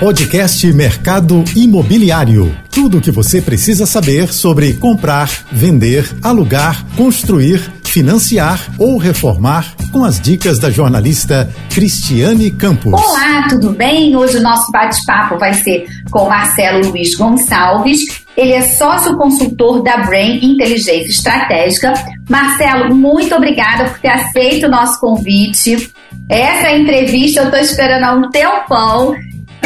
Podcast Mercado Imobiliário. Tudo o que você precisa saber sobre comprar, vender, alugar, construir, financiar ou reformar com as dicas da jornalista Cristiane Campos. Olá, tudo bem? Hoje o nosso bate-papo vai ser com Marcelo Luiz Gonçalves. Ele é sócio consultor da Brain Inteligência Estratégica. Marcelo, muito obrigada por ter aceito o nosso convite. Essa entrevista eu estou esperando há um tempão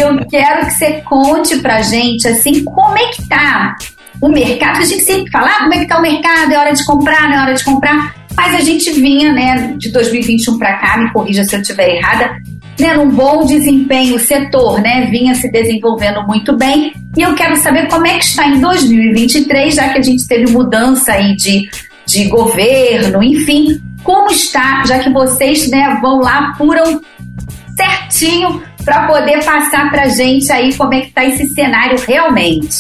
eu quero que você conte pra gente, assim, como é que tá o mercado, a gente sempre fala, ah, como é que tá o mercado, é hora de comprar, não é hora de comprar, mas a gente vinha, né, de 2021 para cá, me corrija se eu estiver errada, né, num bom desempenho, o setor, né, vinha se desenvolvendo muito bem, e eu quero saber como é que está em 2023, já que a gente teve mudança aí de, de governo, enfim, como está, já que vocês, né, vão lá, apuram certinho para poder passar para a gente aí como é que está esse cenário realmente.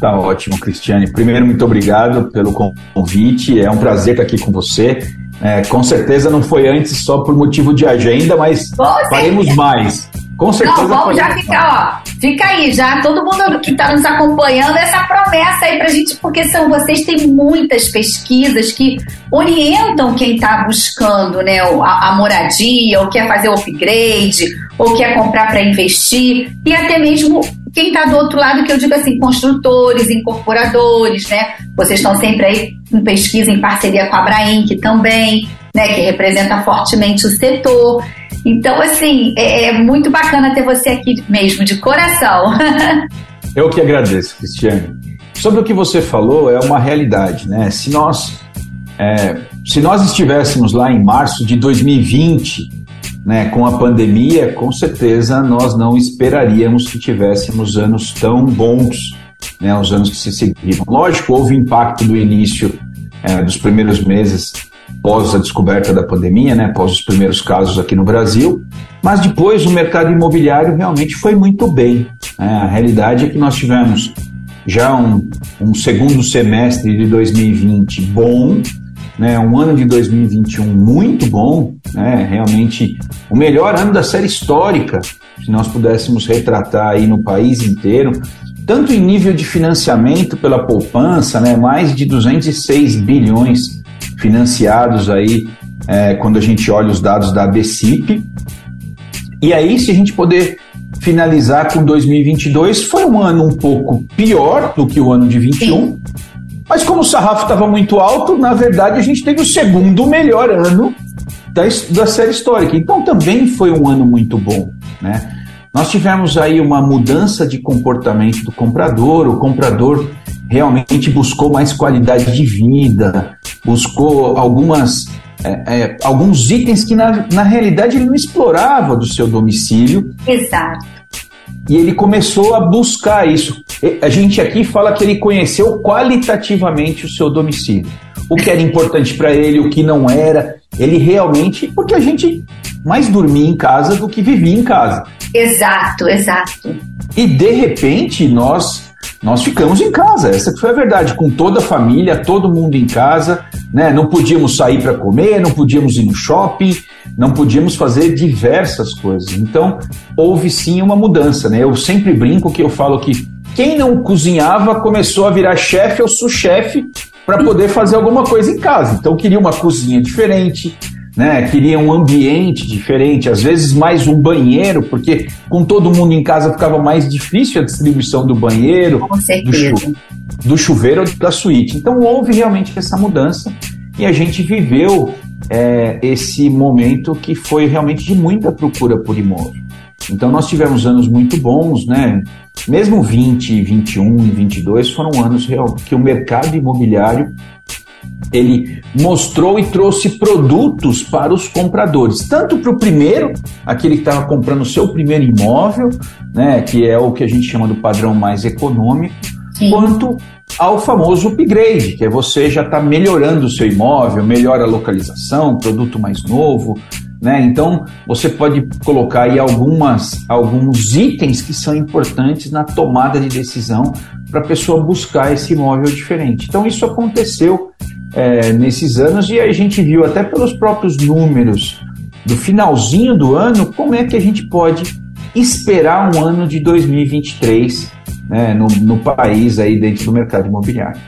Tá ótimo, Cristiane. Primeiro, muito obrigado pelo convite. É um prazer estar aqui com você. É, com certeza não foi antes só por motivo de agenda, mas faremos mais. Com certeza. Não, vamos já ficar, ó. Fica aí, já todo mundo que está nos acompanhando, essa promessa aí pra gente, porque são vocês têm muitas pesquisas que orientam quem está buscando né, a, a, moradia, ou quer fazer o upgrade, ou quer comprar para investir, e até mesmo quem está do outro lado, que eu digo assim, construtores, incorporadores, né? Vocês estão sempre aí em pesquisa em parceria com a Abrainc também, né? Que representa fortemente o setor. Então, assim, é, é muito bacana ter você aqui mesmo, de coração. Eu que agradeço, Cristiane. Sobre o que você falou, é uma realidade, né? Se nós, é, se nós estivéssemos lá em março de 2020, né, com a pandemia, com certeza nós não esperaríamos que tivéssemos anos tão bons, né, os anos que se seguiram. Lógico, houve impacto do início é, dos primeiros meses pós a descoberta da pandemia, né, após os primeiros casos aqui no Brasil, mas depois o mercado imobiliário realmente foi muito bem. Né? A realidade é que nós tivemos já um, um segundo semestre de 2020 bom, né, um ano de 2021 muito bom, né, realmente o melhor ano da série histórica, se nós pudéssemos retratar aí no país inteiro, tanto em nível de financiamento pela poupança, né, mais de 206 bilhões financiados aí é, quando a gente olha os dados da ABCIP. E aí, se a gente poder finalizar com 2022, foi um ano um pouco pior do que o ano de 21. Sim. Mas como o sarrafo estava muito alto, na verdade a gente teve o segundo melhor ano da, da série histórica. Então também foi um ano muito bom, né? Nós tivemos aí uma mudança de comportamento do comprador, o comprador realmente buscou mais qualidade de vida, buscou algumas, é, é, alguns itens que na, na realidade ele não explorava do seu domicílio. Exato. E ele começou a buscar isso. A gente aqui fala que ele conheceu qualitativamente o seu domicílio. O que era importante para ele, o que não era. Ele realmente. Porque a gente mais dormia em casa do que vivia em casa. Exato, exato. E de repente nós nós ficamos em casa, essa foi a verdade, com toda a família, todo mundo em casa, né? Não podíamos sair para comer, não podíamos ir no shopping, não podíamos fazer diversas coisas. Então, houve sim uma mudança, né? Eu sempre brinco que eu falo que quem não cozinhava começou a virar chefe ou sous-chefe para poder fazer alguma coisa em casa. Então, queria uma cozinha diferente, né? Queria um ambiente diferente, às vezes mais um banheiro, porque com todo mundo em casa ficava mais difícil a distribuição do banheiro, do, chu do chuveiro ou da suíte. Então houve realmente essa mudança e a gente viveu é, esse momento que foi realmente de muita procura por imóvel. Então nós tivemos anos muito bons, né? Mesmo 20, 21 e 22 foram anos real, que o mercado imobiliário ele mostrou e trouxe produtos para os compradores, tanto para o primeiro, aquele que estava comprando o seu primeiro imóvel, né, que é o que a gente chama do padrão mais econômico, Sim. quanto ao famoso upgrade, que é você já está melhorando o seu imóvel, melhora a localização, produto mais novo, né? Então você pode colocar aí algumas, alguns itens que são importantes na tomada de decisão para a pessoa buscar esse imóvel diferente. Então isso aconteceu é, nesses anos e a gente viu até pelos próprios números do finalzinho do ano como é que a gente pode esperar um ano de 2023 né, no, no país aí dentro do mercado imobiliário.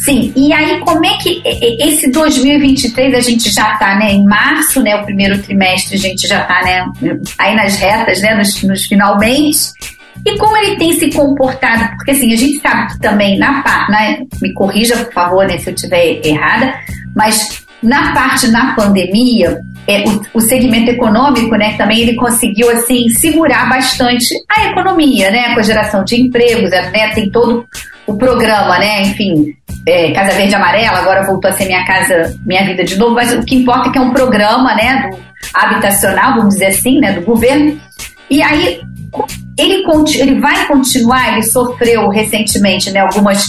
Sim, e aí como é que esse 2023 a gente já está né, em março, né, o primeiro trimestre a gente já está né, aí nas retas, né, nos, nos finalmente, e como ele tem se comportado, porque assim, a gente sabe que também na parte, né, me corrija por favor né, se eu estiver errada, mas na parte na pandemia, é, o, o, segmento econômico, né, também ele conseguiu assim segurar bastante a economia, né, com a geração de empregos, né, tem todo o programa, né, enfim, é, Casa Verde Amarela, agora voltou a ser Minha Casa Minha Vida de novo, mas o que importa é que é um programa, né, do habitacional, vamos dizer assim, né, do governo. E aí ele, ele vai continuar, ele sofreu recentemente, né, algumas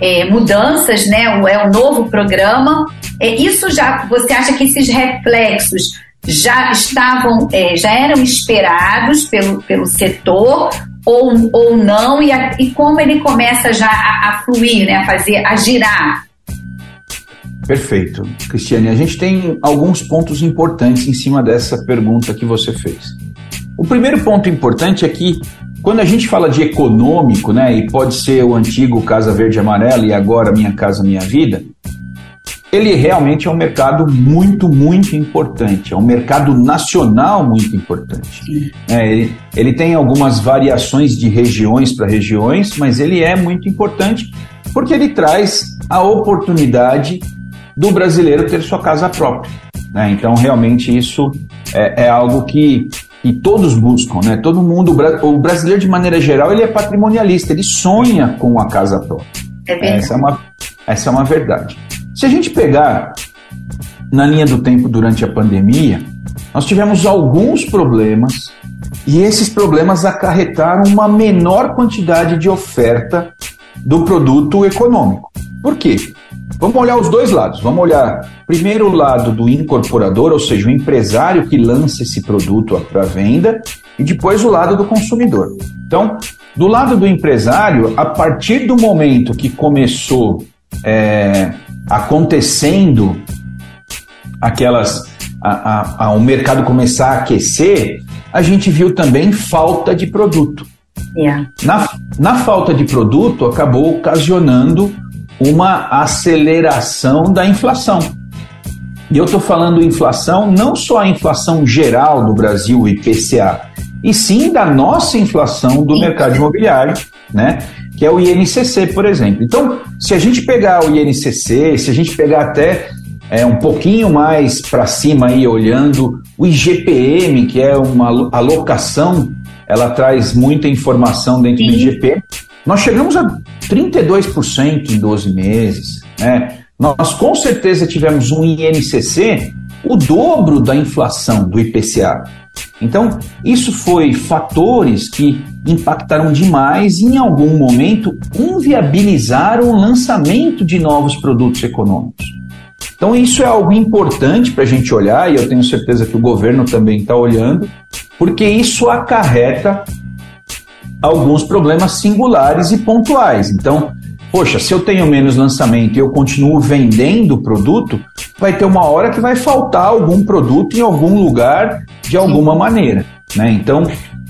é, mudanças, né, é um novo programa. É, isso já, você acha que esses reflexos já estavam, é, já eram esperados pelo, pelo setor ou, ou não, e, a, e como ele começa já a, a fluir, né, a fazer, a girar? Perfeito. Cristiane, a gente tem alguns pontos importantes em cima dessa pergunta que você fez. O primeiro ponto importante é que quando a gente fala de econômico, né, e pode ser o antigo Casa Verde Amarela e agora Minha Casa Minha Vida, ele realmente é um mercado muito, muito importante. É um mercado nacional muito importante. É, ele, ele tem algumas variações de regiões para regiões, mas ele é muito importante porque ele traz a oportunidade do brasileiro ter sua casa própria. Né? Então, realmente, isso é, é algo que e todos buscam, né? Todo mundo, o brasileiro de maneira geral, ele é patrimonialista, ele sonha com a casa própria. É essa é uma, essa é uma verdade. Se a gente pegar na linha do tempo durante a pandemia, nós tivemos alguns problemas e esses problemas acarretaram uma menor quantidade de oferta do produto econômico. Por quê? Vamos olhar os dois lados. Vamos olhar primeiro o lado do incorporador, ou seja, o empresário que lança esse produto para venda, e depois o lado do consumidor. Então, do lado do empresário, a partir do momento que começou é, acontecendo aquelas. A, a, a, o mercado começar a aquecer, a gente viu também falta de produto. Yeah. Na, na falta de produto, acabou ocasionando uma aceleração da inflação. E eu estou falando inflação, não só a inflação geral do Brasil, IPCA, e sim da nossa inflação do mercado imobiliário, né? Que é o INCC, por exemplo. Então, se a gente pegar o INCC, se a gente pegar até é, um pouquinho mais para cima aí, olhando o IGPM, que é uma alocação, ela traz muita informação dentro sim. do IGPM. Nós chegamos a 32% em 12 meses. Né? Nós com certeza tivemos um INCC o dobro da inflação do IPCA. Então, isso foi fatores que impactaram demais e, em algum momento, inviabilizaram o lançamento de novos produtos econômicos. Então, isso é algo importante para a gente olhar, e eu tenho certeza que o governo também está olhando, porque isso acarreta alguns problemas singulares e pontuais. Então, poxa, se eu tenho menos lançamento e eu continuo vendendo o produto, vai ter uma hora que vai faltar algum produto em algum lugar de alguma maneira. Né? Então,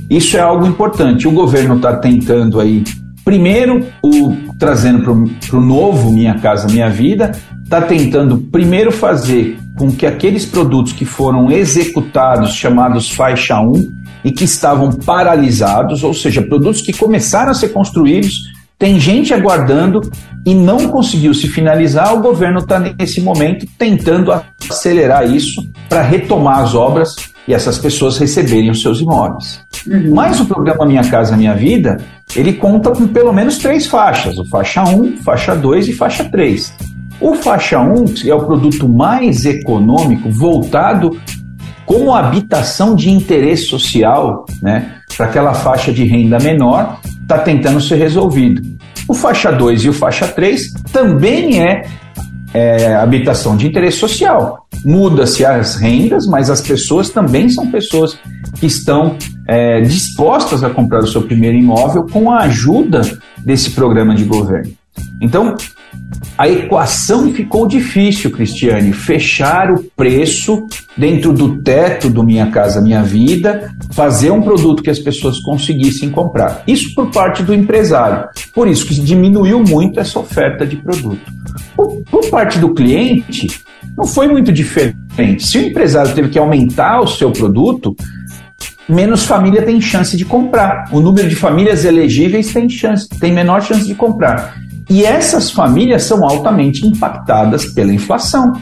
isso é algo importante. O governo está tentando aí, primeiro, o, trazendo para o novo Minha Casa Minha Vida, está tentando primeiro fazer com que aqueles produtos que foram executados, chamados faixa 1, e que estavam paralisados, ou seja, produtos que começaram a ser construídos, tem gente aguardando e não conseguiu se finalizar. O governo está nesse momento tentando acelerar isso para retomar as obras e essas pessoas receberem os seus imóveis. Uhum. Mas o programa Minha Casa Minha Vida, ele conta com pelo menos três faixas: o faixa 1, faixa 2 e faixa 3. O faixa 1 é o produto mais econômico voltado como habitação de interesse social, né, para aquela faixa de renda menor, está tentando ser resolvido. O faixa 2 e o faixa 3 também é, é habitação de interesse social. Muda-se as rendas, mas as pessoas também são pessoas que estão é, dispostas a comprar o seu primeiro imóvel com a ajuda desse programa de governo. Então, a equação ficou difícil, Cristiane. Fechar o preço dentro do teto do Minha Casa Minha Vida, fazer um produto que as pessoas conseguissem comprar. Isso por parte do empresário. Por isso que diminuiu muito essa oferta de produto. Por, por parte do cliente, não foi muito diferente. Se o empresário teve que aumentar o seu produto, menos família tem chance de comprar. O número de famílias elegíveis tem chance, tem menor chance de comprar. E essas famílias são altamente impactadas pela inflação.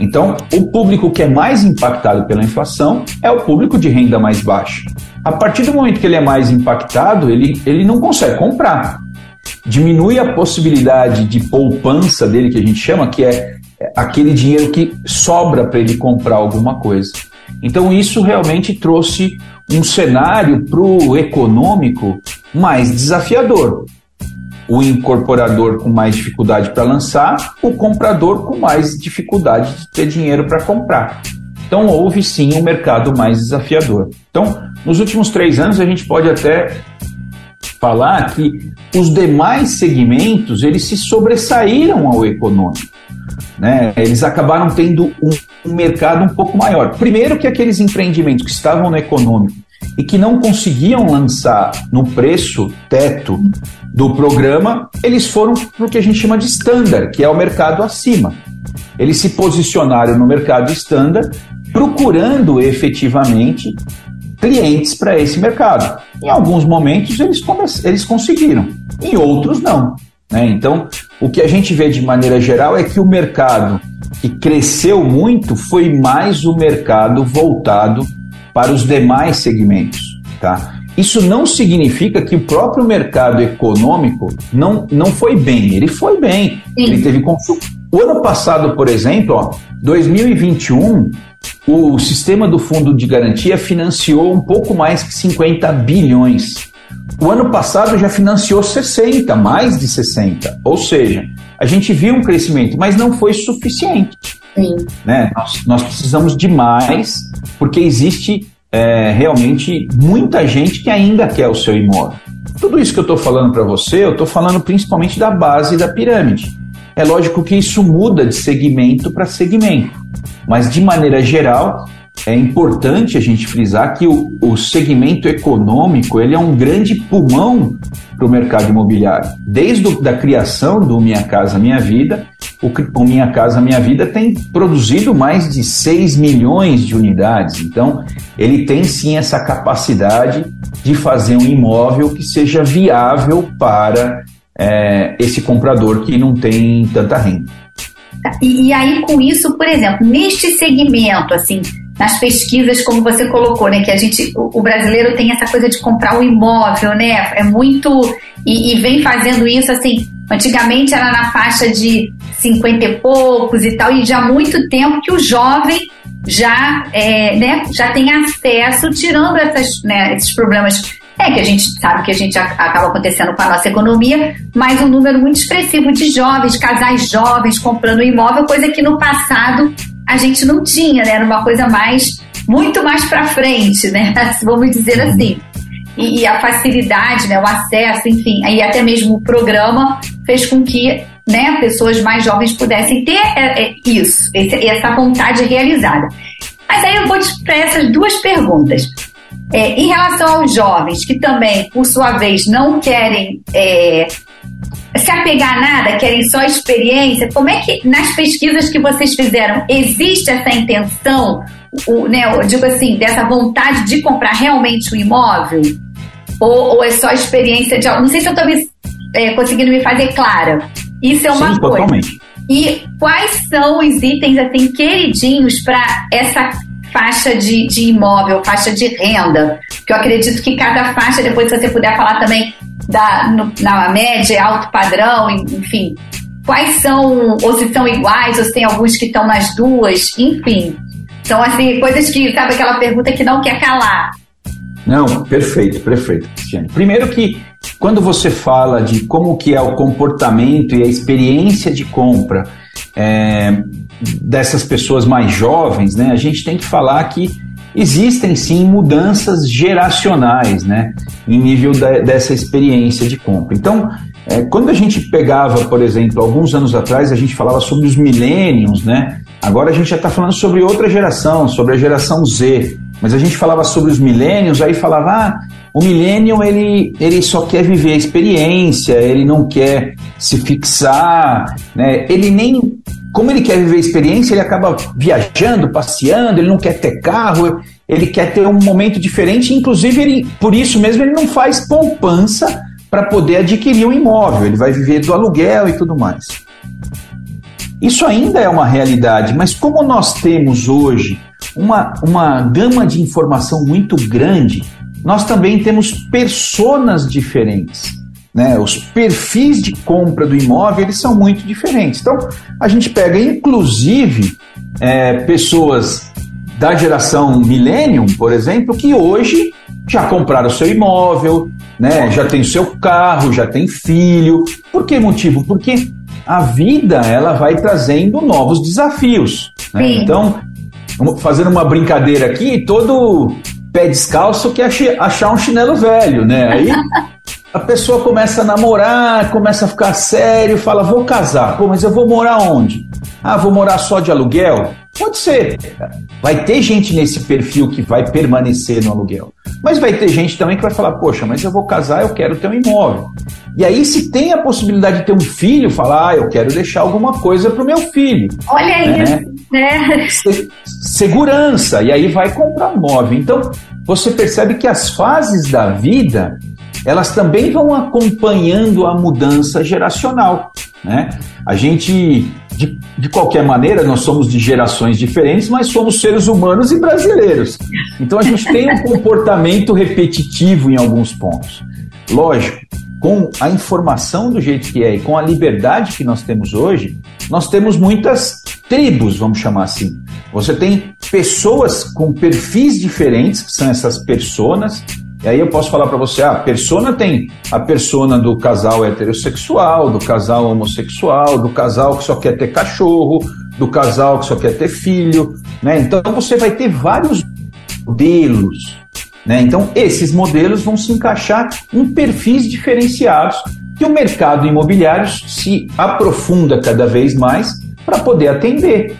Então, o público que é mais impactado pela inflação é o público de renda mais baixa. A partir do momento que ele é mais impactado, ele, ele não consegue comprar. Diminui a possibilidade de poupança dele, que a gente chama, que é aquele dinheiro que sobra para ele comprar alguma coisa. Então, isso realmente trouxe um cenário para o econômico mais desafiador o incorporador com mais dificuldade para lançar, o comprador com mais dificuldade de ter dinheiro para comprar. Então houve sim um mercado mais desafiador. Então, nos últimos três anos a gente pode até falar que os demais segmentos eles se sobressaíram ao econômico. Né? Eles acabaram tendo um, mercado um pouco maior. Primeiro que aqueles empreendimentos que estavam no econômico e que não conseguiam lançar no preço teto do programa, eles foram para o que a gente chama de standard, que é o mercado acima. Eles se posicionaram no mercado standard, procurando efetivamente clientes para esse mercado. Em alguns momentos eles, eles conseguiram, em outros não. Né? Então, o que a gente vê de maneira geral é que o mercado que cresceu muito foi mais o mercado voltado para os demais segmentos. Tá? Isso não significa que o próprio mercado econômico não, não foi bem. Ele foi bem. Sim. Ele teve consumo. O ano passado, por exemplo, ó, 2021, o sistema do fundo de garantia financiou um pouco mais que 50 bilhões. O ano passado já financiou 60, mais de 60. Ou seja, a gente viu um crescimento, mas não foi suficiente. Sim. Né? Nós, nós precisamos de mais, porque existe é, realmente muita gente que ainda quer o seu imóvel. Tudo isso que eu estou falando para você, eu estou falando principalmente da base da pirâmide. É lógico que isso muda de segmento para segmento, mas de maneira geral, é importante a gente frisar que o, o segmento econômico ele é um grande pulmão para o mercado imobiliário. Desde a criação do Minha Casa Minha Vida, o, o Minha Casa Minha Vida tem produzido mais de 6 milhões de unidades. Então, ele tem sim essa capacidade de fazer um imóvel que seja viável para é, esse comprador que não tem tanta renda. E, e aí, com isso, por exemplo, neste segmento, assim, nas pesquisas, como você colocou, né? Que a gente, o, o brasileiro tem essa coisa de comprar um imóvel, né? É muito. E, e, vem fazendo isso assim. Antigamente era na faixa de 50 e poucos e tal, e já há muito tempo que o jovem já, é, né, já tem acesso, tirando essas, né, esses problemas é que a gente sabe que a gente acaba acontecendo com a nossa economia, mas um número muito expressivo de jovens, casais jovens comprando imóvel, coisa que no passado a gente não tinha, né? Era uma coisa mais, muito mais para frente, né? Vamos dizer uhum. assim. E, e, a facilidade, né? O acesso, enfim, aí até mesmo o programa fez com que né, pessoas mais jovens pudessem ter é, é, isso, essa vontade realizada. Mas aí eu vou para essas duas perguntas. É, em relação aos jovens que também, por sua vez, não querem é, se apegar a nada, querem só experiência, como é que nas pesquisas que vocês fizeram existe essa intenção, o, né, eu digo assim, dessa vontade de comprar realmente um imóvel? Ou, ou é só experiência de Não sei se eu estou é, conseguindo me fazer clara. Isso é uma Sim, coisa. Totalmente. E quais são os itens assim queridinhos para essa faixa de, de imóvel, faixa de renda? Porque eu acredito que cada faixa, depois se você puder falar também da, no, na média, alto padrão, enfim. Quais são, ou se são iguais, ou se tem alguns que estão nas duas, enfim. São assim, coisas que, sabe aquela pergunta que não quer calar. Não, perfeito, perfeito, Cristiane. Primeiro que quando você fala de como que é o comportamento e a experiência de compra é, dessas pessoas mais jovens, né, a gente tem que falar que existem sim mudanças geracionais, né, em nível dessa experiência de compra. Então, É, quando a gente pegava, por exemplo, alguns anos atrás, a gente falava sobre os millennials, né? Agora a gente já está falando sobre outra geração, sobre a geração Z. Mas a gente falava sobre os millennials, aí falava, ah, o millennial ele, ele só quer viver a experiência, ele não quer se fixar, né? Ele nem como ele quer viver a experiência, ele acaba viajando, passeando, ele não quer ter carro, ele quer ter um momento diferente, inclusive ele, por isso mesmo ele não faz poupança para poder adquirir um imóvel, ele vai viver do aluguel e tudo mais. Isso ainda é uma realidade, mas como nós temos hoje uma, uma gama de informação muito grande, nós também temos personas diferentes. Né? Os perfis de compra do imóvel eles são muito diferentes. Então, a gente pega, inclusive, é, pessoas da geração Millennium, por exemplo, que hoje já compraram seu imóvel, né? já tem seu carro, já tem filho. Por que motivo? Porque a vida ela vai trazendo novos desafios. Né? Então, fazendo uma brincadeira aqui, todo pé descalço quer achar um chinelo velho, né? Aí a pessoa começa a namorar, começa a ficar sério, fala, vou casar. Pô, mas eu vou morar onde? Ah, vou morar só de aluguel? Pode ser. Vai ter gente nesse perfil que vai permanecer no aluguel. Mas vai ter gente também que vai falar, poxa, mas eu vou casar, eu quero ter um imóvel. E aí, se tem a possibilidade de ter um filho, falar, ah, eu quero deixar alguma coisa para o meu filho. Olha né? isso, né? Segurança. E aí vai comprar um imóvel. Então, você percebe que as fases da vida elas também vão acompanhando a mudança geracional. Né? A gente, de, de qualquer maneira, nós somos de gerações diferentes, mas somos seres humanos e brasileiros. Então a gente tem um comportamento repetitivo em alguns pontos. Lógico, com a informação do jeito que é e com a liberdade que nós temos hoje, nós temos muitas tribos, vamos chamar assim. Você tem pessoas com perfis diferentes, que são essas personas, e aí eu posso falar para você, ah, a persona tem a persona do casal heterossexual, do casal homossexual, do casal que só quer ter cachorro, do casal que só quer ter filho, né? Então você vai ter vários modelos, né? Então esses modelos vão se encaixar em perfis diferenciados que o mercado imobiliário se aprofunda cada vez mais para poder atender.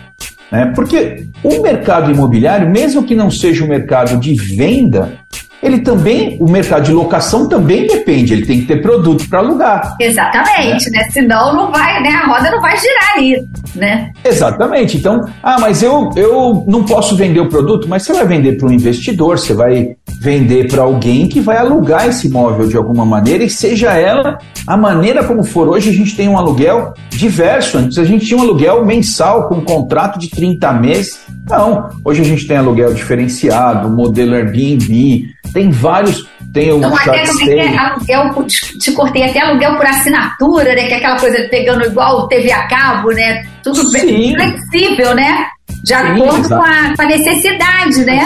Né? Porque o mercado imobiliário, mesmo que não seja um mercado de venda, ele também, o mercado de locação também depende, ele tem que ter produto para alugar. Exatamente, né? né? Senão não vai, né? A roda não vai girar ali, né? Exatamente. Então, ah, mas eu, eu não posso vender o produto, mas você vai vender para um investidor, você vai vender para alguém que vai alugar esse imóvel de alguma maneira, e seja ela a maneira como for. Hoje a gente tem um aluguel diverso. Antes a gente tinha um aluguel mensal com um contrato de 30 meses. Não, hoje a gente tem aluguel diferenciado, modelo Airbnb, tem vários. Tem o então, até como é que é aluguel, te, te cortei até aluguel por assinatura, né? Que é aquela coisa pegando igual TV a cabo, né? Tudo Sim. flexível, né? De acordo com a, com a necessidade, né?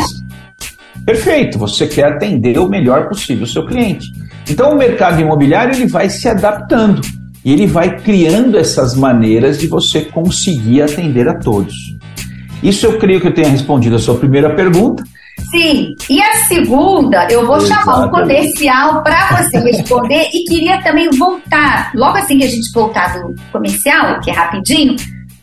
Perfeito, você quer atender o melhor possível o seu cliente. Então o mercado imobiliário ele vai se adaptando e ele vai criando essas maneiras de você conseguir atender a todos. Isso eu creio que eu tenha respondido a sua primeira pergunta. Sim, e a segunda, eu vou Exatamente. chamar um comercial para você responder e queria também voltar, logo assim que a gente voltar do comercial, que é rapidinho,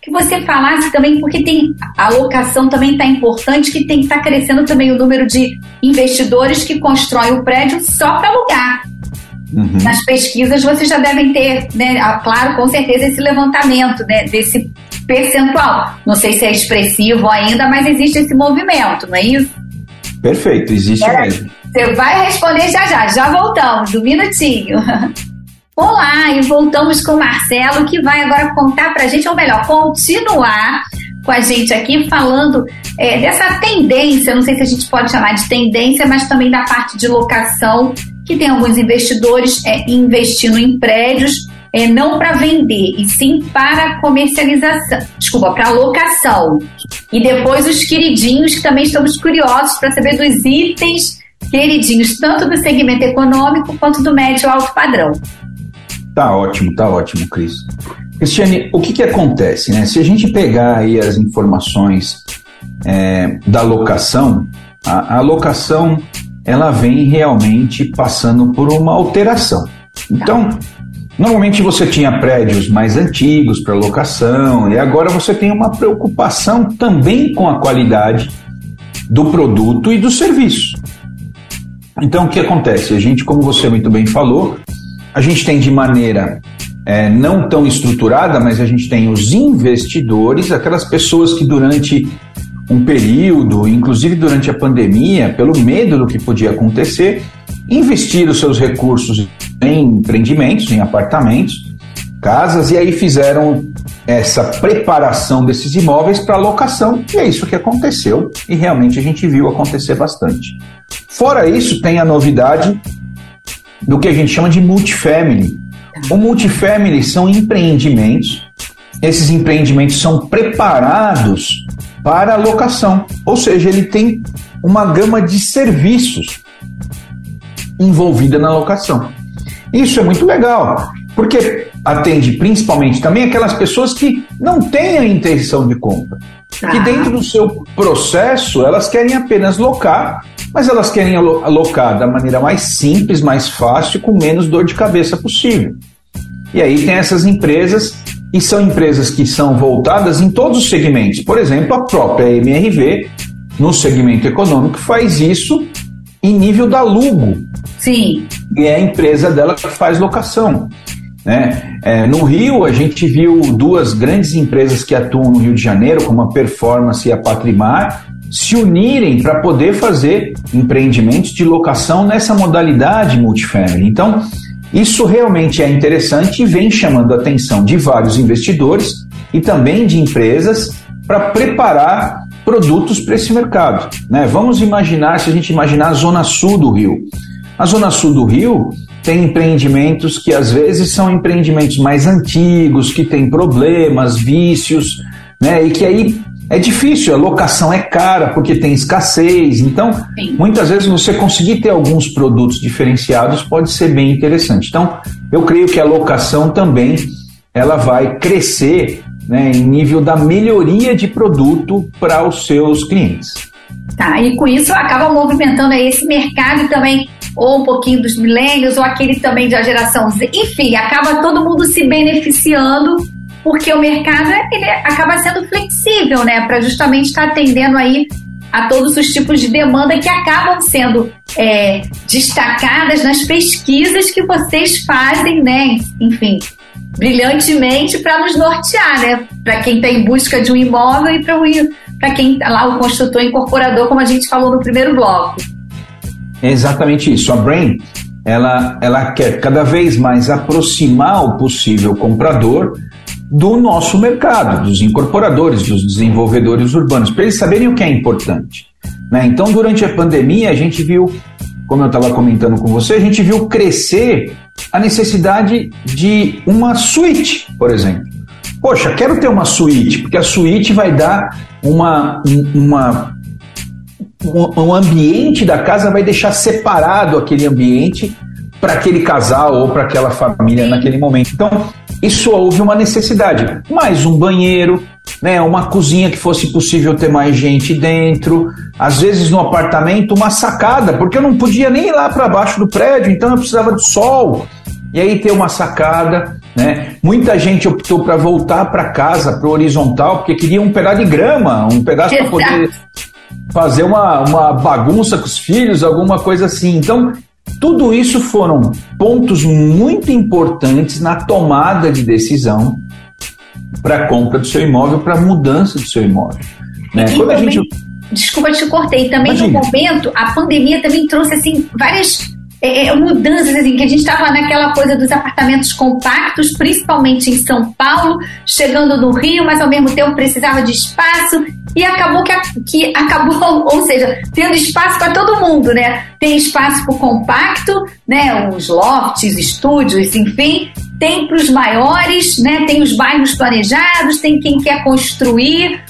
que você falasse também, porque tem a locação também está importante, que tem que estar tá crescendo também o número de investidores que constroem o prédio só para alugar. Uhum. Nas pesquisas vocês já devem ter, né, claro, com certeza, esse levantamento né, desse percentual. Não sei se é expressivo ainda, mas existe esse movimento, não é isso? Perfeito, existe é, mesmo. Você vai responder já já, já voltamos, um minutinho. Olá, e voltamos com o Marcelo, que vai agora contar para a gente, ou melhor, continuar com a gente aqui falando é, dessa tendência, não sei se a gente pode chamar de tendência, mas também da parte de locação, que tem alguns investidores é, investindo em prédios é, não para vender, e sim para comercialização, desculpa, para locação. E depois os queridinhos, que também estamos curiosos para saber dos itens queridinhos, tanto do segmento econômico quanto do médio alto padrão. Tá ótimo, tá ótimo, Cris. Cristiane, o que, que acontece? Né? Se a gente pegar aí as informações é, da locação, a, a locação ela vem realmente passando por uma alteração. Então, Normalmente você tinha prédios mais antigos para locação e agora você tem uma preocupação também com a qualidade do produto e do serviço. Então o que acontece? A gente, como você muito bem falou, a gente tem de maneira é, não tão estruturada, mas a gente tem os investidores, aquelas pessoas que durante um período, inclusive durante a pandemia, pelo medo do que podia acontecer, investiram seus recursos em empreendimentos, em apartamentos, casas, e aí fizeram essa preparação desses imóveis para locação, e é isso que aconteceu, e realmente a gente viu acontecer bastante. Fora isso, tem a novidade do que a gente chama de multifamily. O multifamily são empreendimentos, esses empreendimentos são preparados para a locação, ou seja, ele tem uma gama de serviços envolvida na locação. Isso é muito legal, porque atende principalmente também aquelas pessoas que não têm a intenção de compra. Que ah. dentro do seu processo elas querem apenas locar, mas elas querem alocar da maneira mais simples, mais fácil, com menos dor de cabeça possível. E aí tem essas empresas, e são empresas que são voltadas em todos os segmentos. Por exemplo, a própria MRV, no segmento econômico, faz isso em nível da Lugo. Sim. E é a empresa dela que faz locação. Né? É, no Rio, a gente viu duas grandes empresas que atuam no Rio de Janeiro, como a Performance e a Patrimar, se unirem para poder fazer empreendimentos de locação nessa modalidade multifamily. Então, isso realmente é interessante e vem chamando a atenção de vários investidores e também de empresas para preparar produtos para esse mercado. Né? Vamos imaginar, se a gente imaginar a zona sul do Rio. A zona sul do Rio tem empreendimentos que às vezes são empreendimentos mais antigos, que têm problemas, vícios, né? E que aí é difícil, a locação é cara porque tem escassez. Então, Sim. muitas vezes você conseguir ter alguns produtos diferenciados pode ser bem interessante. Então, eu creio que a locação também ela vai crescer né, em nível da melhoria de produto para os seus clientes. Tá, e com isso acaba movimentando aí esse mercado também, ou um pouquinho dos milênios, ou aquele também da geração Z. Enfim, acaba todo mundo se beneficiando, porque o mercado ele acaba sendo flexível, né? Para justamente estar tá atendendo aí a todos os tipos de demanda que acabam sendo é, destacadas nas pesquisas que vocês fazem, né? Enfim, brilhantemente para nos nortear, né? Para quem está em busca de um imóvel e para quem está lá, o construtor incorporador, como a gente falou no primeiro bloco. É exatamente isso. A Brain, ela, ela quer cada vez mais aproximar o possível comprador do nosso mercado, dos incorporadores, dos desenvolvedores urbanos, para eles saberem o que é importante. Né? Então, durante a pandemia, a gente viu, como eu estava comentando com você, a gente viu crescer a necessidade de uma suíte, por exemplo. Poxa, quero ter uma suíte, porque a suíte vai dar uma, uma um ambiente da casa vai deixar separado aquele ambiente para aquele casal ou para aquela família naquele momento. Então, isso houve uma necessidade. Mais um banheiro, né, uma cozinha que fosse possível ter mais gente dentro, às vezes no apartamento uma sacada, porque eu não podia nem ir lá para baixo do prédio, então eu precisava de sol. E aí ter uma sacada, né? Muita gente optou para voltar para casa, para o horizontal, porque queria um pedaço de grama, um pedaço para poder fazer uma, uma bagunça com os filhos, alguma coisa assim. Então, tudo isso foram pontos muito importantes na tomada de decisão para a compra do seu imóvel, para a mudança do seu imóvel. Né? Quando a gente... Desculpa, te cortei. Também Imagina. no momento, a pandemia também trouxe assim várias é, é, mudanças, assim, que a gente estava naquela coisa dos apartamentos compactos, principalmente em São Paulo, chegando no Rio, mas ao mesmo tempo precisava de espaço e acabou que, que acabou, ou seja, tendo espaço para todo mundo, né? Tem espaço para o compacto, né? Os lofts, estúdios, enfim, tem para os maiores, né? Tem os bairros planejados, tem quem quer construir,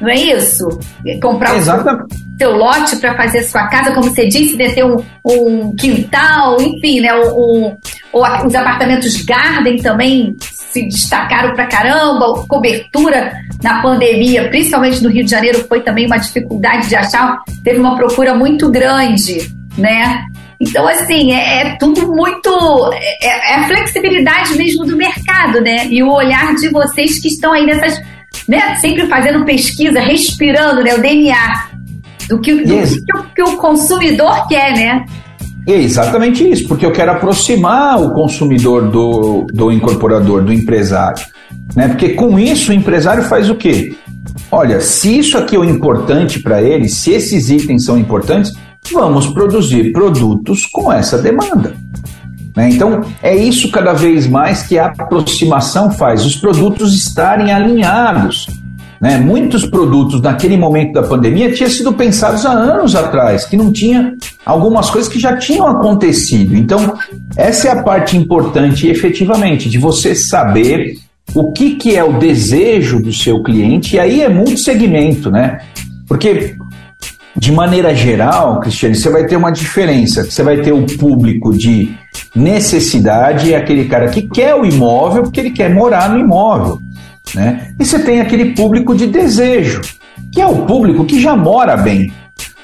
não é isso? Comprar Exatamente. o seu lote para fazer sua casa, como você disse, de ter um, um quintal, enfim, né? Um, um, os apartamentos Garden também se destacaram para caramba, cobertura na pandemia, principalmente no Rio de Janeiro, foi também uma dificuldade de achar, teve uma procura muito grande, né? Então, assim, é, é tudo muito. É, é, a flexibilidade mesmo do mercado, né? E o olhar de vocês que estão aí nessas. Né, sempre fazendo pesquisa, respirando né, o DNA do que, do yes. que, o, que o consumidor quer, né? É exatamente isso, porque eu quero aproximar o consumidor do, do incorporador, do empresário. Né? Porque com isso o empresário faz o quê? Olha, se isso aqui é importante para ele, se esses itens são importantes, vamos produzir produtos com essa demanda. Né? Então, é isso cada vez mais que a aproximação faz, os produtos estarem alinhados. Né? Muitos produtos naquele momento da pandemia tinham sido pensados há anos atrás, que não tinha algumas coisas que já tinham acontecido. Então, essa é a parte importante, efetivamente, de você saber o que, que é o desejo do seu cliente, e aí é muito segmento, né? Porque, de maneira geral, Cristiane, você vai ter uma diferença. Você vai ter o público de necessidade, é aquele cara que quer o imóvel porque ele quer morar no imóvel. Né? E você tem aquele público de desejo, que é o público que já mora bem,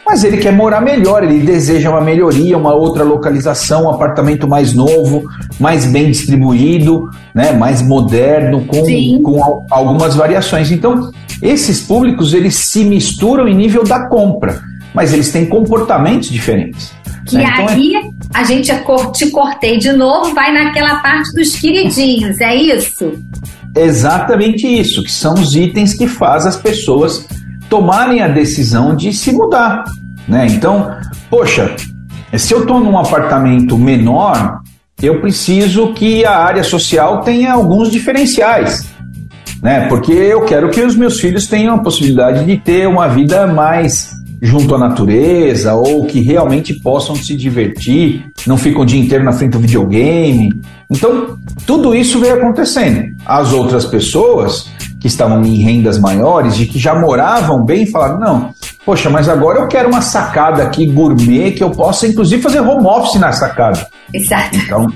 mas ele quer morar melhor, ele deseja uma melhoria, uma outra localização, um apartamento mais novo, mais bem distribuído, né, mais moderno, com, com algumas variações. Então, esses públicos eles se misturam em nível da compra, mas eles têm comportamentos diferentes. Que né? então, é aí é... a gente te cortei de novo, vai naquela parte dos queridinhos, é isso? Exatamente isso, que são os itens que faz as pessoas tomarem a decisão de se mudar, né? Então, poxa, se eu estou num apartamento menor, eu preciso que a área social tenha alguns diferenciais, né? Porque eu quero que os meus filhos tenham a possibilidade de ter uma vida mais junto à natureza ou que realmente possam se divertir, não ficam o dia inteiro na frente do videogame. Então, tudo isso veio acontecendo. As outras pessoas que estavam em rendas maiores e que já moravam bem falaram: não, poxa, mas agora eu quero uma sacada aqui gourmet que eu possa, inclusive, fazer home office na sacada. Exato. Então,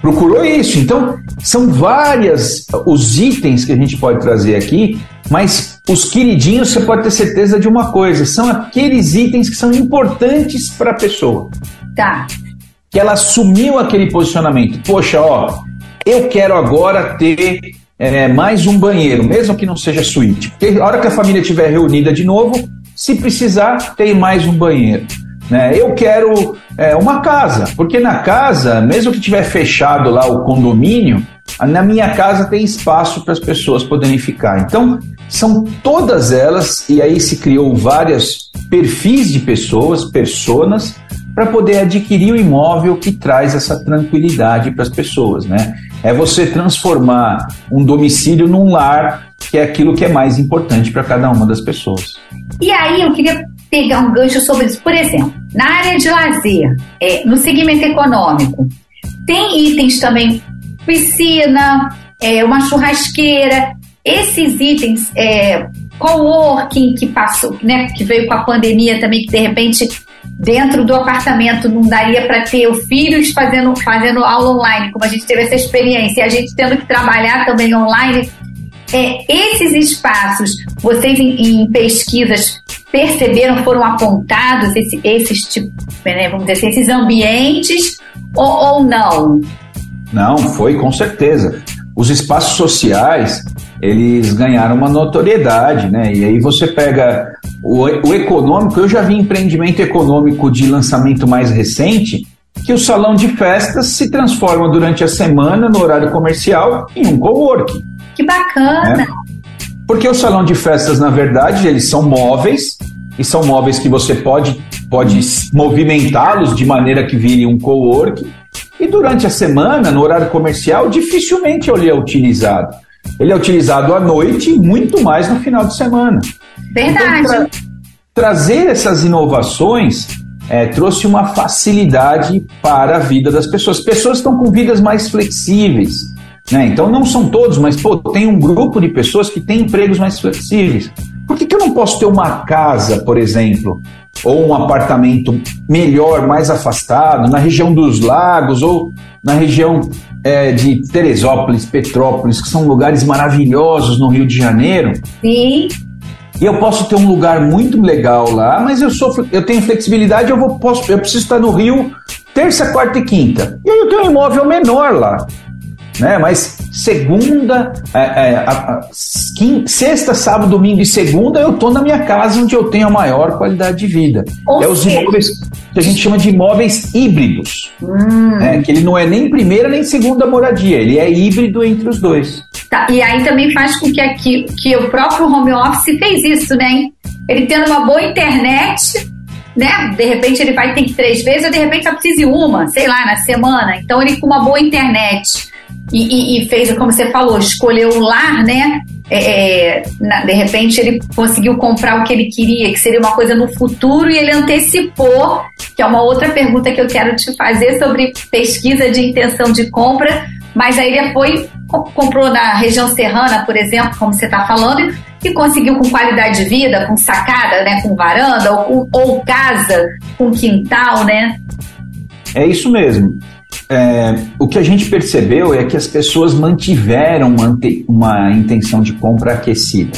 procurou isso. Então, são várias os itens que a gente pode trazer aqui, mas os queridinhos você pode ter certeza de uma coisa: são aqueles itens que são importantes para a pessoa. Tá. Que ela assumiu aquele posicionamento. Poxa, ó, eu quero agora ter é, mais um banheiro, mesmo que não seja suíte. Porque a hora que a família estiver reunida de novo, se precisar, tem mais um banheiro. Né? Eu quero é, uma casa, porque na casa, mesmo que tiver fechado lá o condomínio, na minha casa tem espaço para as pessoas poderem ficar. Então, são todas elas, e aí se criou vários perfis de pessoas, personas, para poder adquirir o imóvel que traz essa tranquilidade para as pessoas, né? É você transformar um domicílio num lar, que é aquilo que é mais importante para cada uma das pessoas. E aí eu queria pegar um gancho sobre isso. Por exemplo, na área de lazer, é, no segmento econômico, tem itens também, piscina, é, uma churrasqueira, esses itens, é, coworking que passou, né, que veio com a pandemia também, que de repente dentro do apartamento não daria para ter os filhos fazendo, fazendo aula online, como a gente teve essa experiência, e a gente tendo que trabalhar também online. É, esses espaços, vocês em, em pesquisas perceberam, foram apontados esse, esses tipo, né, vamos dizer assim, esses ambientes ou, ou não? Não, foi com certeza. Os espaços sociais, eles ganharam uma notoriedade, né? E aí você pega o, o econômico, eu já vi empreendimento econômico de lançamento mais recente, que o salão de festas se transforma durante a semana, no horário comercial, em um coworking. Que bacana! Né? Porque o salão de festas, na verdade, eles são móveis, e são móveis que você pode, pode movimentá-los de maneira que vire um coworking, e durante a semana, no horário comercial, dificilmente ele é utilizado. Ele é utilizado à noite e muito mais no final de semana. Verdade. Então, tra trazer essas inovações é, trouxe uma facilidade para a vida das pessoas. Pessoas estão com vidas mais flexíveis. Né? Então, não são todos, mas pô, tem um grupo de pessoas que têm empregos mais flexíveis. Por que, que eu não posso ter uma casa, por exemplo, ou um apartamento melhor, mais afastado, na região dos lagos ou na região é, de Teresópolis, Petrópolis, que são lugares maravilhosos no Rio de Janeiro. Sim. E eu posso ter um lugar muito legal lá, mas eu sou, eu tenho flexibilidade, eu vou, posso, eu preciso estar no Rio terça, quarta e quinta. E aí eu tenho um imóvel menor lá. Né? Mas segunda, é, é, a, a, quinta, sexta, sábado, domingo e segunda eu estou na minha casa onde eu tenho a maior qualidade de vida. Ou é os imóveis que a gente chama de imóveis híbridos. Hum. Né? Que ele não é nem primeira nem segunda moradia, ele é híbrido entre os dois. Tá, e aí também faz com que, aqui, que o próprio home office fez isso, né? Ele tendo uma boa internet, né? De repente ele vai ter que três vezes, ou de repente só precisa uma, sei lá, na semana. Então ele com uma boa internet e, e, e fez, como você falou, escolheu o lar, né? É, é, na, de repente ele conseguiu comprar o que ele queria, que seria uma coisa no futuro, e ele antecipou, que é uma outra pergunta que eu quero te fazer sobre pesquisa de intenção de compra, mas aí ele foi, comprou na região serrana, por exemplo, como você está falando, e conseguiu com qualidade de vida, com sacada, né, com varanda, ou, ou casa, com quintal, né? É isso mesmo é, o que a gente percebeu é que as pessoas mantiveram uma, uma intenção de compra aquecida.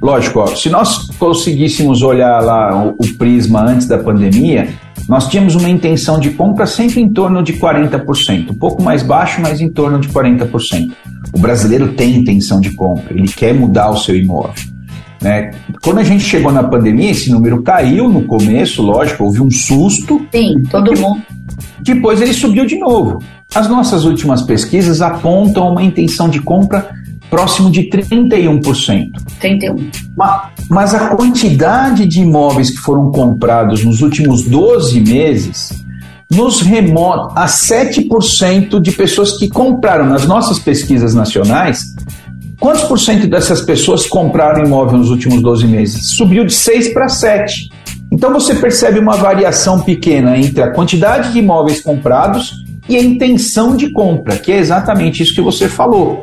Lógico, ó, se nós conseguíssemos olhar lá o, o, prisma antes da pandemia, nós tínhamos uma intenção de compra sempre em torno de 40%, um pouco mais baixo, mas em torno de 40%. O brasileiro tem intenção de compra, ele quer mudar o seu imóvel. Né? Quando a gente chegou na pandemia, esse número caiu no começo, lógico, houve um susto. Sim, todo mundo. Depois ele subiu de novo. As nossas últimas pesquisas apontam uma intenção de compra próximo de 31%. 31. Mas a quantidade de imóveis que foram comprados nos últimos 12 meses nos remota a 7% de pessoas que compraram nas nossas pesquisas nacionais. Quantos por cento dessas pessoas compraram imóvel nos últimos 12 meses? Subiu de 6 para 7. Então você percebe uma variação pequena entre a quantidade de imóveis comprados e a intenção de compra, que é exatamente isso que você falou.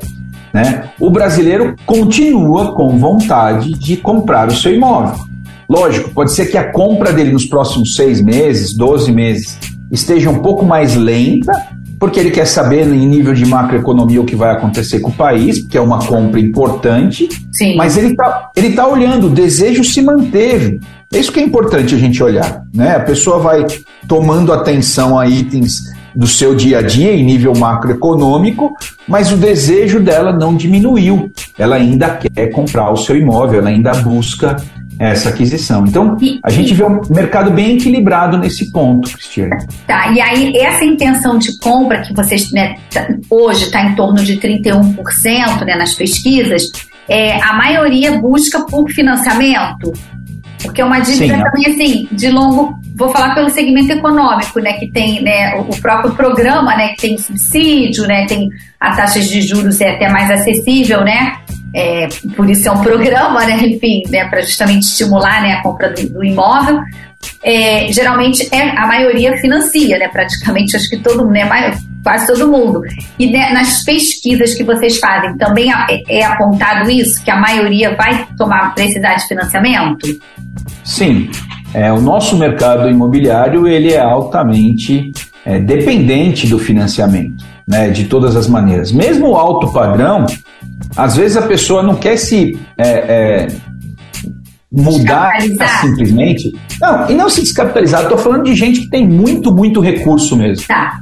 Né? O brasileiro continua com vontade de comprar o seu imóvel. Lógico, pode ser que a compra dele nos próximos seis meses, 12 meses, esteja um pouco mais lenta, porque ele quer saber em nível de macroeconomia o que vai acontecer com o país, porque é uma compra importante. Sim. Mas ele está ele tá olhando, o desejo se manteve. É isso que é importante a gente olhar. Né? A pessoa vai tomando atenção a itens do seu dia a dia em nível macroeconômico, mas o desejo dela não diminuiu. Ela ainda quer comprar o seu imóvel, ela ainda busca essa aquisição. Então, a gente vê um mercado bem equilibrado nesse ponto, Cristiane. Tá, e aí essa intenção de compra que vocês né, tá, hoje está em torno de 31% né, nas pesquisas, é, a maioria busca por financiamento? Porque é uma dívida Sim, também, assim, de longo. Vou falar pelo segmento econômico, né? Que tem né, o próprio programa, né? Que tem subsídio, né? Tem a taxa de juros é até mais acessível, né? É, por isso é um programa, né? Enfim, né, para justamente estimular né, a compra do, do imóvel. É, geralmente é a maioria financia, né? Praticamente acho que todo mundo, né? Quase todo mundo. E né, nas pesquisas que vocês fazem, também é, apontado isso, que a maioria vai tomar precisar de financiamento? Sim. É, o nosso mercado imobiliário ele é altamente é, dependente do financiamento, né, de todas as maneiras. Mesmo o alto padrão, às vezes a pessoa não quer se é, é mudar simplesmente. Não, e não se descapitalizar. Estou falando de gente que tem muito, muito recurso mesmo. Tá.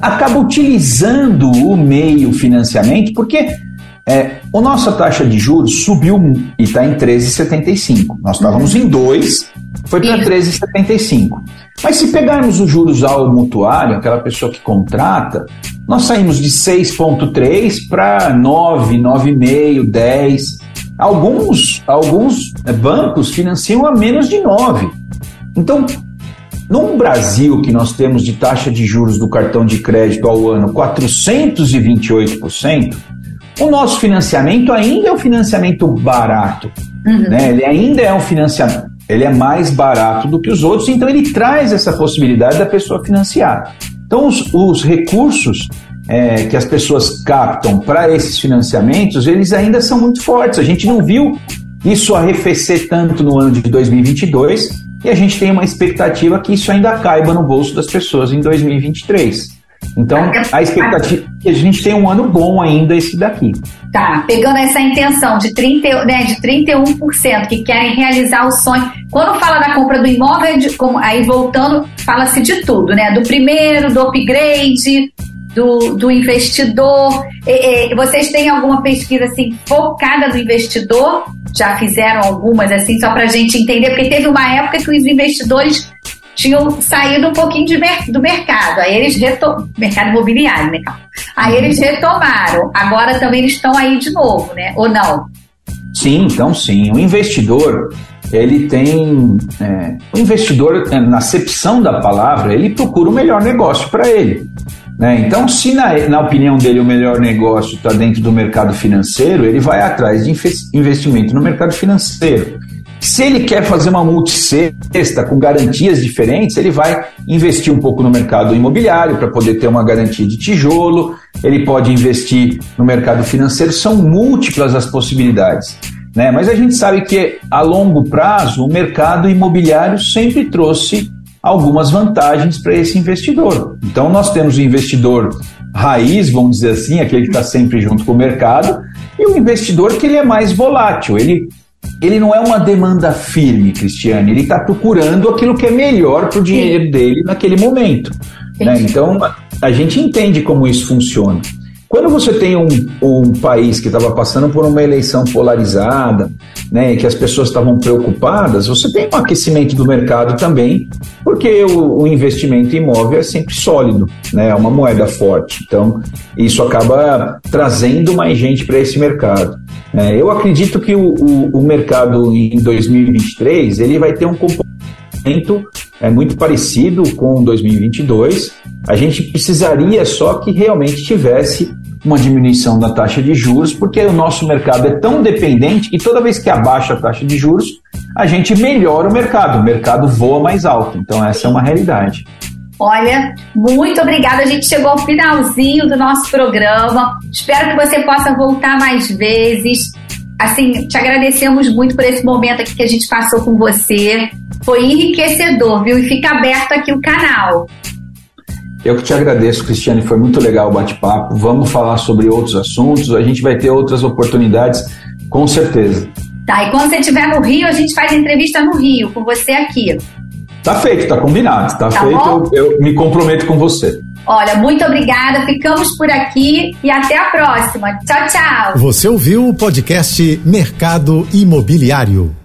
Acaba utilizando o meio financiamento porque é, a nossa taxa de juros subiu e está em 13,75. Nós estávamos em 2, foi para 13,75. Mas se pegarmos os juros ao mutuário, aquela pessoa que contrata, nós saímos de 6,3 para 9, 9,5, 10. Alguns, alguns bancos financiam a menos de 9. Então, no Brasil, que nós temos de taxa de juros do cartão de crédito ao ano 428%, o nosso financiamento ainda é um financiamento barato. Uhum. Né? Ele ainda é um financiamento. Ele é mais barato do que os outros, então ele traz essa possibilidade da pessoa financiar. Então, os, os recursos é, que as pessoas captam para esses financiamentos, eles ainda são muito fortes. A gente não viu isso arrefecer tanto no ano de 2022 e a gente tem uma expectativa que isso ainda caiba no bolso das pessoas em 2023. Então, a expectativa que a gente tem um ano bom ainda esse daqui. Tá, pegando essa intenção de, 30, né, de 31% que querem realizar o sonho. Quando fala da compra do imóvel, de, como, aí voltando, fala-se de tudo, né? Do primeiro, do upgrade, do, do investidor. E, e, vocês têm alguma pesquisa assim focada no investidor? Já fizeram algumas assim, só para a gente entender? Porque teve uma época que os investidores tinham saído um pouquinho de, do mercado. Aí eles retomaram. Mercado imobiliário, né? Aí eles retomaram. Agora também eles estão aí de novo, né? Ou não? Sim, então sim. O investidor, ele tem. É, o investidor, na acepção da palavra, ele procura o melhor negócio para ele. Né? Então, se na, na opinião dele o melhor negócio está dentro do mercado financeiro, ele vai atrás de investimento no mercado financeiro. Se ele quer fazer uma multicesta com garantias diferentes, ele vai investir um pouco no mercado imobiliário para poder ter uma garantia de tijolo, ele pode investir no mercado financeiro, são múltiplas as possibilidades. Né? Mas a gente sabe que a longo prazo o mercado imobiliário sempre trouxe algumas vantagens para esse investidor. Então nós temos o investidor raiz, vamos dizer assim, aquele que está sempre junto com o mercado, e o investidor que ele é mais volátil, ele ele não é uma demanda firme, Cristiane, ele está procurando aquilo que é melhor para o dinheiro dele naquele momento. Né? Então, a gente entende como isso funciona. Quando você tem um, um país que estava passando por uma eleição polarizada, né, que as pessoas estavam preocupadas, você tem um aquecimento do mercado também, porque o, o investimento imóvel é sempre sólido, né, é uma moeda forte. Então, isso acaba trazendo mais gente para esse mercado. É, eu acredito que o, o, o mercado em 2023 ele vai ter um comportamento é, muito parecido com 2022. A gente precisaria só que realmente tivesse uma diminuição da taxa de juros, porque o nosso mercado é tão dependente que toda vez que abaixa a taxa de juros, a gente melhora o mercado, o mercado voa mais alto. Então, essa é uma realidade. Olha, muito obrigada. A gente chegou ao finalzinho do nosso programa. Espero que você possa voltar mais vezes. Assim, te agradecemos muito por esse momento aqui que a gente passou com você. Foi enriquecedor, viu? E fica aberto aqui o canal. Eu que te agradeço, Cristiane, foi muito legal o bate-papo. Vamos falar sobre outros assuntos, a gente vai ter outras oportunidades, com certeza. Tá, e quando você estiver no Rio, a gente faz entrevista no Rio, com você aqui. Tá feito, tá combinado. Tá, tá feito, eu, eu me comprometo com você. Olha, muito obrigada. Ficamos por aqui e até a próxima. Tchau, tchau. Você ouviu o podcast Mercado Imobiliário.